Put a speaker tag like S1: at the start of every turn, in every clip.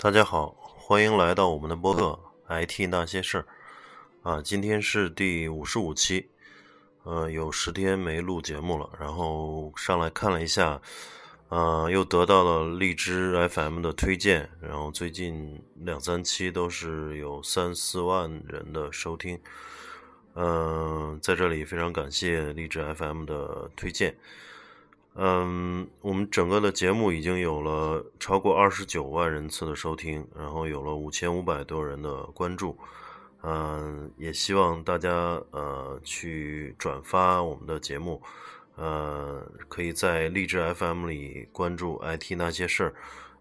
S1: 大家好，欢迎来到我们的播客《IT 那些事儿》啊，今天是第五十五期，呃，有十天没录节目了，然后上来看了一下，呃，又得到了荔枝 FM 的推荐，然后最近两三期都是有三四万人的收听，嗯，在这里非常感谢荔枝 FM 的推荐。嗯，我们整个的节目已经有了超过二十九万人次的收听，然后有了五千五百多人的关注。嗯，也希望大家呃去转发我们的节目，呃，可以在荔枝 FM 里关注 IT 那些事儿，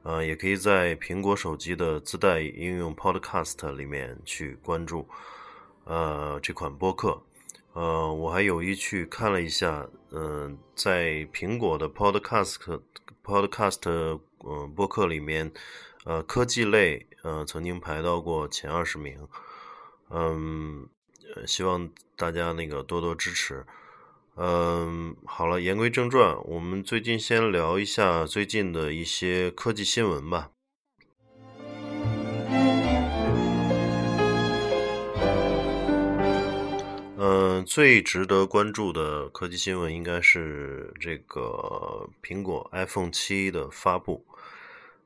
S1: 呃，也可以在苹果手机的自带应用 Podcast 里面去关注呃这款播客。呃，我还有意去看了一下，嗯，在苹果的 Podcast Podcast 呃播客里面，呃，科技类呃曾经排到过前二十名，嗯，希望大家那个多多支持。嗯，好了，言归正传，我们最近先聊一下最近的一些科技新闻吧。嗯，最值得关注的科技新闻应该是这个苹果 iPhone 七的发布。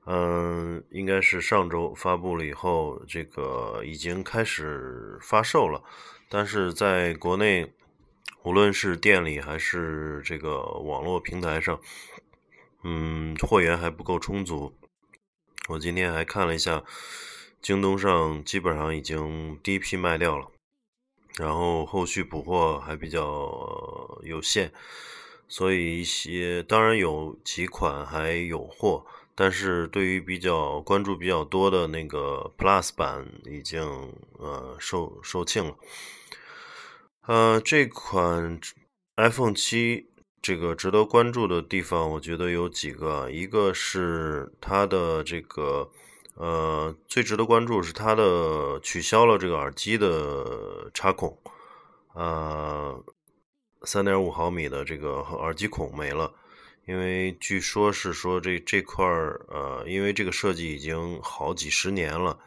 S1: 嗯，应该是上周发布了以后，这个已经开始发售了。但是在国内，无论是店里还是这个网络平台上，嗯，货源还不够充足。我今天还看了一下，京东上基本上已经第一批卖掉了。然后后续补货还比较有限，所以一些当然有几款还有货，但是对于比较关注比较多的那个 Plus 版已经呃售售罄了。呃，这款 iPhone 七这个值得关注的地方，我觉得有几个，一个是它的这个。呃，最值得关注是它的取消了这个耳机的插孔，呃，三点五毫米的这个耳机孔没了，因为据说是说这这块儿呃，因为这个设计已经好几十年了，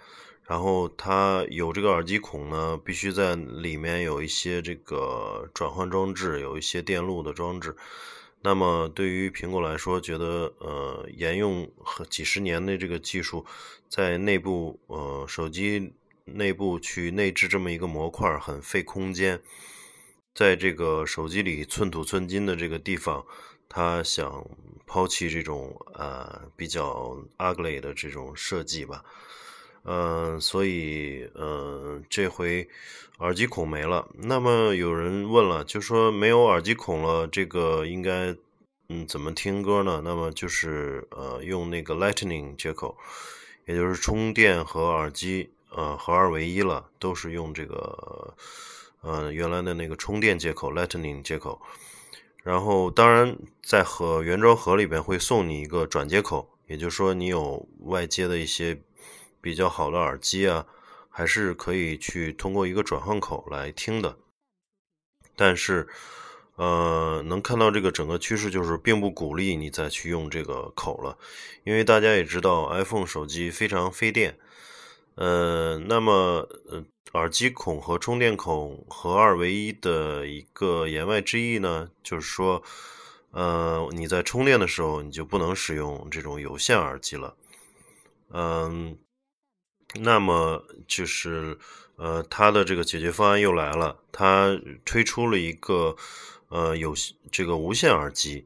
S1: 然后它有这个耳机孔呢，必须在里面有一些这个转换装置，有一些电路的装置。那么对于苹果来说，觉得呃沿用几十年的这个技术，在内部呃手机内部去内置这么一个模块很费空间，在这个手机里寸土寸金的这个地方，他想抛弃这种呃比较 ugly 的这种设计吧。嗯，所以嗯，这回耳机孔没了。那么有人问了，就说没有耳机孔了，这个应该嗯怎么听歌呢？那么就是呃用那个 Lightning 接口，也就是充电和耳机呃合二为一了，都是用这个呃原来的那个充电接口 Lightning 接口。然后当然在盒原装盒里边会送你一个转接口，也就是说你有外接的一些。比较好的耳机啊，还是可以去通过一个转换口来听的。但是，呃，能看到这个整个趋势就是，并不鼓励你再去用这个口了，因为大家也知道，iPhone 手机非常费电。呃，那么，耳机孔和充电孔合二为一的一个言外之意呢，就是说，呃，你在充电的时候，你就不能使用这种有线耳机了。嗯。那么就是，呃，它的这个解决方案又来了，它推出了一个，呃，有这个无线耳机，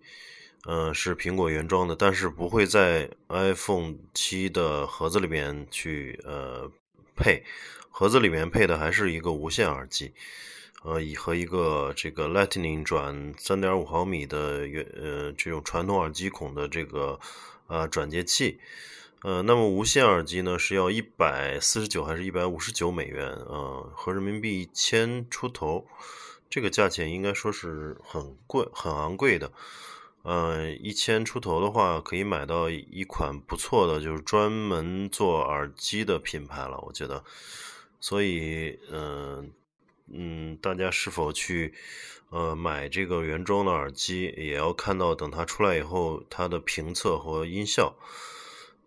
S1: 呃，是苹果原装的，但是不会在 iPhone 七的盒子里面去呃配，盒子里面配的还是一个无线耳机，呃，以和一个这个 Lightning 转三点五毫米的原呃这种传统耳机孔的这个呃转接器。呃，那么无线耳机呢是要一百四十九还是一百五十九美元？呃，合人民币一千出头，这个价钱应该说是很贵、很昂贵的。呃，一千出头的话，可以买到一款不错的，就是专门做耳机的品牌了，我觉得。所以，嗯嗯，大家是否去呃买这个原装的耳机，也要看到等它出来以后它的评测和音效。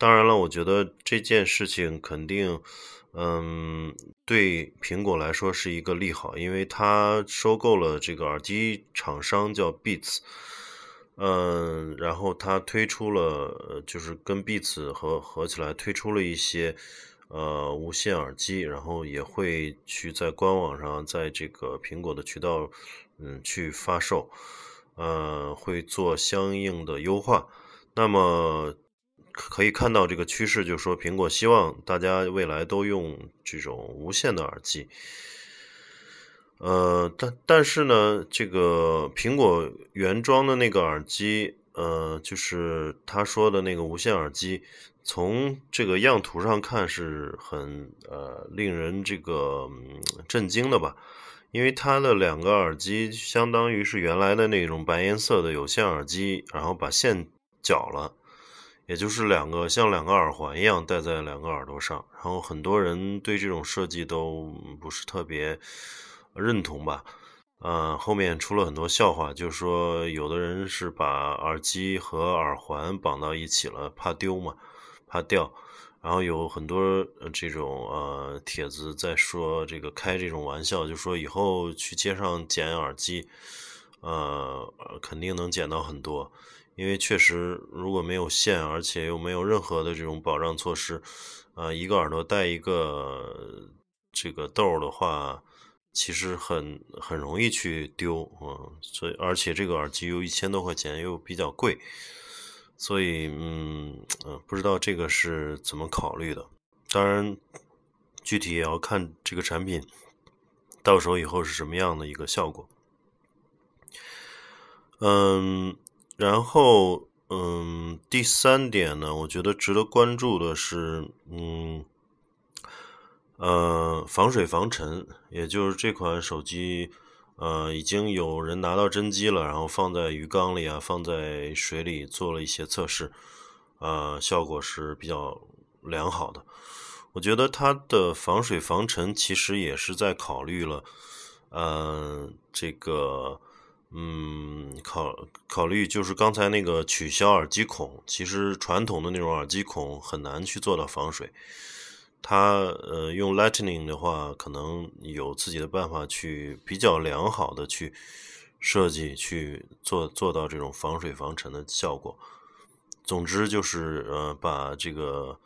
S1: 当然了，我觉得这件事情肯定，嗯，对苹果来说是一个利好，因为它收购了这个耳机厂商叫 Beats，嗯，然后它推出了，就是跟 Beats 合合起来推出了一些。呃，无线耳机，然后也会去在官网上，在这个苹果的渠道，嗯，去发售，呃，会做相应的优化。那么可以看到这个趋势，就是说苹果希望大家未来都用这种无线的耳机。呃，但但是呢，这个苹果原装的那个耳机，呃，就是他说的那个无线耳机。从这个样图上看是很呃令人这个震惊的吧，因为它的两个耳机相当于是原来的那种白颜色的有线耳机，然后把线绞了，也就是两个像两个耳环一样戴在两个耳朵上，然后很多人对这种设计都不是特别认同吧，呃，后面出了很多笑话，就是说有的人是把耳机和耳环绑到一起了，怕丢嘛。怕掉，然后有很多这种呃帖子在说这个开这种玩笑，就说以后去街上捡耳机，呃，肯定能捡到很多，因为确实如果没有线，而且又没有任何的这种保障措施，啊，一个耳朵戴一个这个豆的话，其实很很容易去丢，啊，所以而且这个耳机又一千多块钱，又比较贵。所以，嗯，嗯，不知道这个是怎么考虑的。当然，具体也要看这个产品到手以后是什么样的一个效果。嗯，然后，嗯，第三点呢，我觉得值得关注的是，嗯，呃，防水防尘，也就是这款手机。呃，已经有人拿到真机了，然后放在鱼缸里啊，放在水里做了一些测试，呃，效果是比较良好的。我觉得它的防水防尘其实也是在考虑了，呃，这个，嗯，考考虑就是刚才那个取消耳机孔，其实传统的那种耳机孔很难去做到防水。它呃用 Lightning 的话，可能有自己的办法去比较良好的去设计，去做做到这种防水防尘的效果。总之就是呃把这个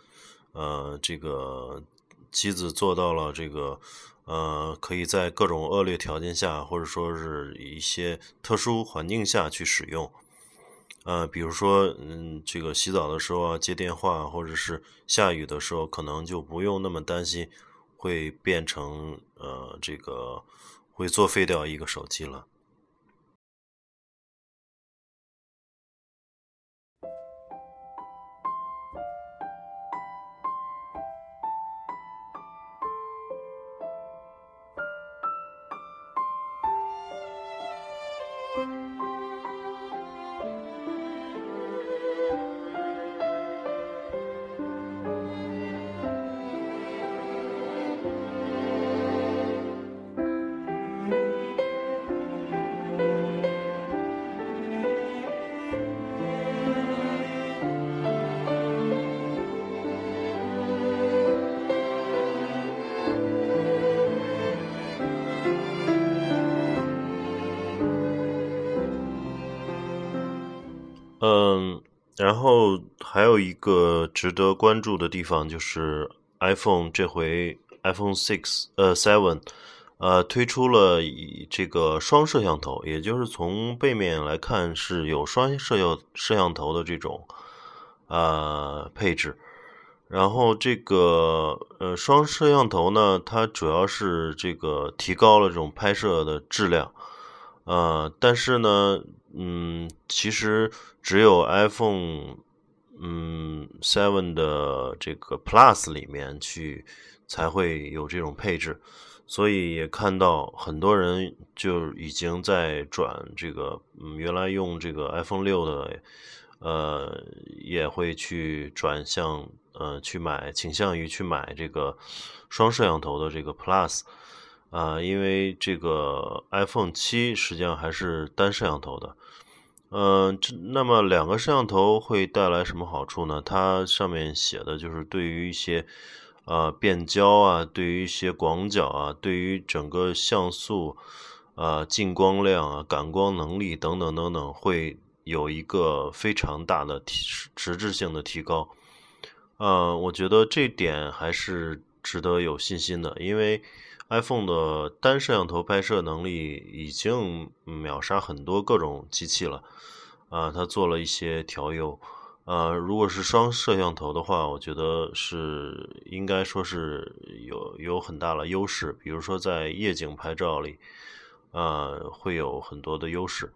S1: 呃这个机子做到了这个呃可以在各种恶劣条件下，或者说是一些特殊环境下去使用。呃，比如说，嗯，这个洗澡的时候啊，接电话，或者是下雨的时候，可能就不用那么担心会变成呃，这个会作废掉一个手机了。然后还有一个值得关注的地方就是 iPhone 这回 iPhone Six 呃 Seven 呃推出了以这个双摄像头，也就是从背面来看是有双摄像摄像头的这种呃配置。然后这个呃双摄像头呢，它主要是这个提高了这种拍摄的质量，呃，但是呢。嗯，其实只有 iPhone，嗯，Seven 的这个 Plus 里面去才会有这种配置，所以也看到很多人就已经在转这个，嗯，原来用这个 iPhone 六的，呃，也会去转向，呃，去买，倾向于去买这个双摄像头的这个 Plus，啊，因为这个 iPhone 七实际上还是单摄像头的。嗯，这那么两个摄像头会带来什么好处呢？它上面写的就是对于一些呃变焦啊，对于一些广角啊，对于整个像素啊、进光量啊、感光能力等等等等，会有一个非常大的提实质性的提高。呃，我觉得这点还是值得有信心的，因为 iPhone 的单摄像头拍摄能力已经秒杀很多各种机器了。啊，它做了一些调优。呃，如果是双摄像头的话，我觉得是应该说是有有很大的优势，比如说在夜景拍照里，啊，会有很多的优势。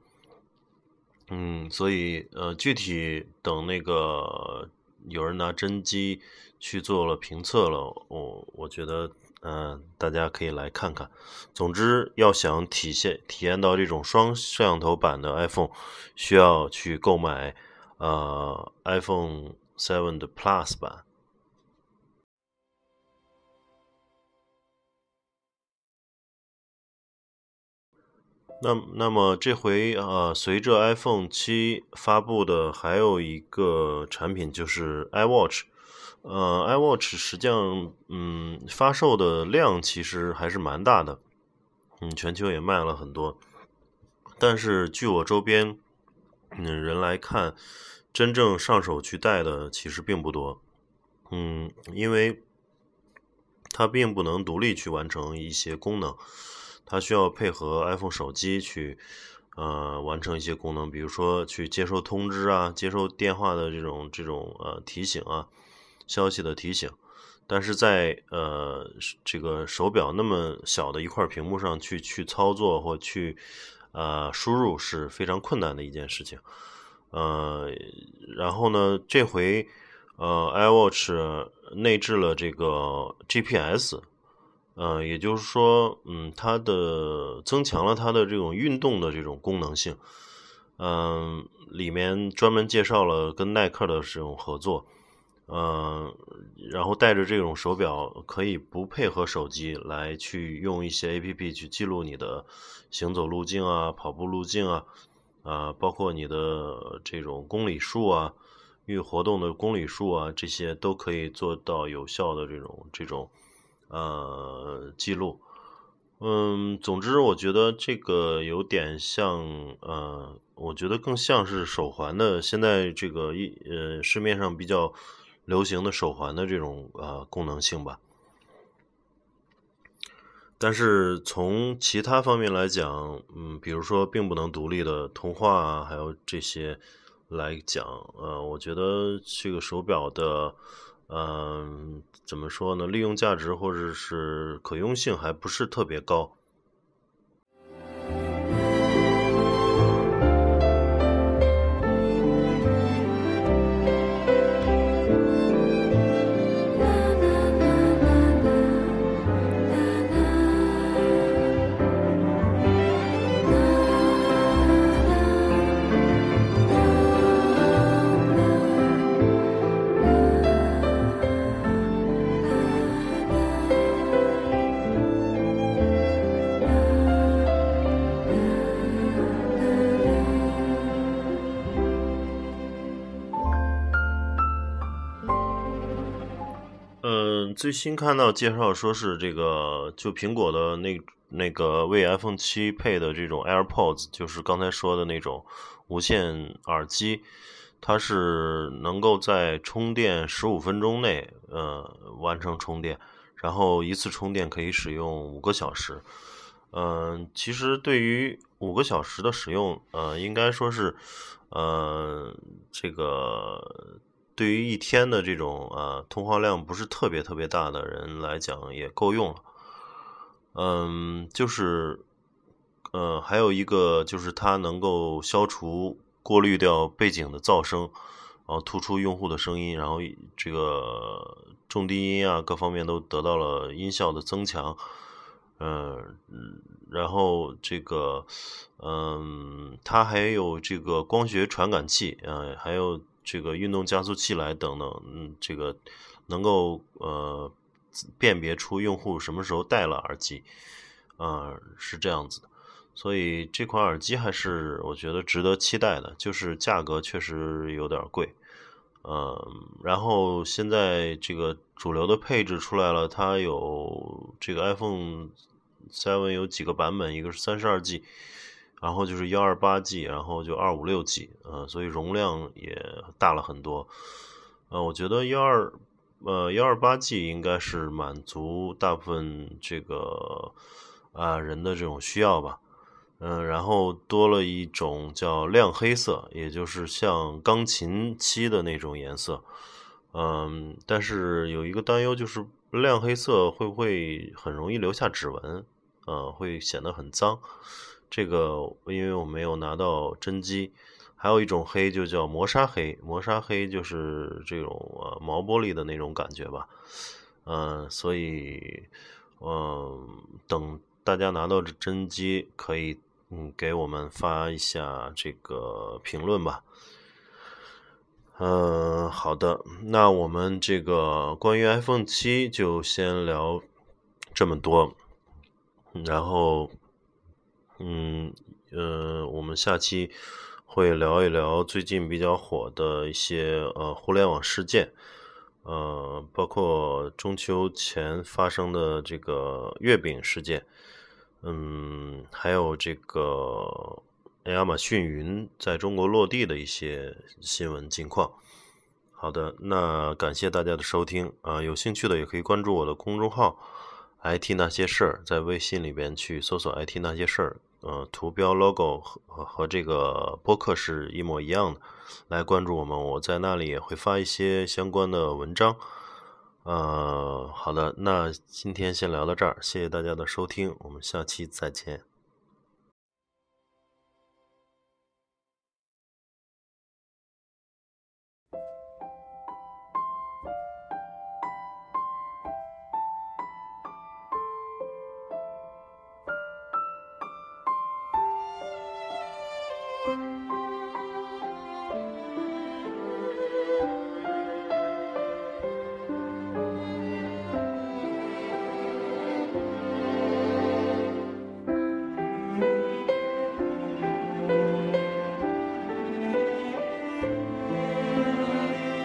S1: 嗯，所以呃，具体等那个。有人拿真机去做了评测了，我我觉得，嗯，大家可以来看看。总之，要想体现体验到这种双摄像头版的 iPhone，需要去购买呃 iPhone Seven 的 Plus 版。那那么这回啊，随着 iPhone 七发布的还有一个产品就是 iWatch，呃，iWatch 实际上嗯发售的量其实还是蛮大的，嗯，全球也卖了很多，但是据我周边嗯人来看，真正上手去戴的其实并不多，嗯，因为它并不能独立去完成一些功能。它需要配合 iPhone 手机去，呃，完成一些功能，比如说去接收通知啊，接收电话的这种这种呃提醒啊，消息的提醒。但是在呃这个手表那么小的一块屏幕上去去操作或去呃输入是非常困难的一件事情。呃，然后呢，这回呃 iWatch 内置了这个 GPS。呃，也就是说，嗯，它的增强了它的这种运动的这种功能性，嗯，里面专门介绍了跟耐克的这种合作，嗯，然后带着这种手表可以不配合手机来去用一些 A P P 去记录你的行走路径啊、跑步路径啊，啊，包括你的这种公里数啊、运活动的公里数啊，这些都可以做到有效的这种这种。呃，记录，嗯，总之，我觉得这个有点像，呃，我觉得更像是手环的，现在这个一呃市面上比较流行的手环的这种呃功能性吧。但是从其他方面来讲，嗯，比如说并不能独立的通话啊，还有这些来讲，呃，我觉得这个手表的。嗯，怎么说呢？利用价值或者是可用性还不是特别高。最新看到介绍说是这个，就苹果的那那个为 iPhone 七配的这种 AirPods，就是刚才说的那种无线耳机，它是能够在充电十五分钟内，呃，完成充电，然后一次充电可以使用五个小时。嗯，其实对于五个小时的使用，呃，应该说是，呃，这个。对于一天的这种呃通话量不是特别特别大的人来讲也够用了，嗯，就是呃还有一个就是它能够消除过滤掉背景的噪声，然后突出用户的声音，然后这个重低音啊各方面都得到了音效的增强，嗯，然后这个嗯它还有这个光学传感器啊，还有。这个运动加速器来等等，嗯，这个能够呃辨别出用户什么时候戴了耳机，啊，是这样子的。所以这款耳机还是我觉得值得期待的，就是价格确实有点贵。嗯，然后现在这个主流的配置出来了，它有这个 iPhone Seven 有几个版本，一个是三十二 G，然后就是幺二八 G，然后就二五六 G，呃，所以容量也大了很多。呃，我觉得幺二呃幺二八 G 应该是满足大部分这个啊人的这种需要吧。嗯，然后多了一种叫亮黑色，也就是像钢琴漆的那种颜色。嗯，但是有一个担忧就是亮黑色会不会很容易留下指纹？呃，会显得很脏。这个因为我没有拿到真机。还有一种黑就叫磨砂黑，磨砂黑就是这种呃毛玻璃的那种感觉吧。嗯，所以嗯，等大家拿到这真机可以。嗯，给我们发一下这个评论吧。嗯，好的，那我们这个关于 iPhone 七就先聊这么多。然后，嗯呃，我们下期会聊一聊最近比较火的一些呃互联网事件，呃，包括中秋前发生的这个月饼事件。嗯，还有这个亚马逊云在中国落地的一些新闻近况。好的，那感谢大家的收听啊，有兴趣的也可以关注我的公众号 “IT 那些事儿”，在微信里边去搜索 “IT 那些事儿”，呃，图标 logo 和和这个播客是一模一样的，来关注我们，我在那里也会发一些相关的文章。呃，好的，那今天先聊到这儿，谢谢大家的收听，我们下期再见。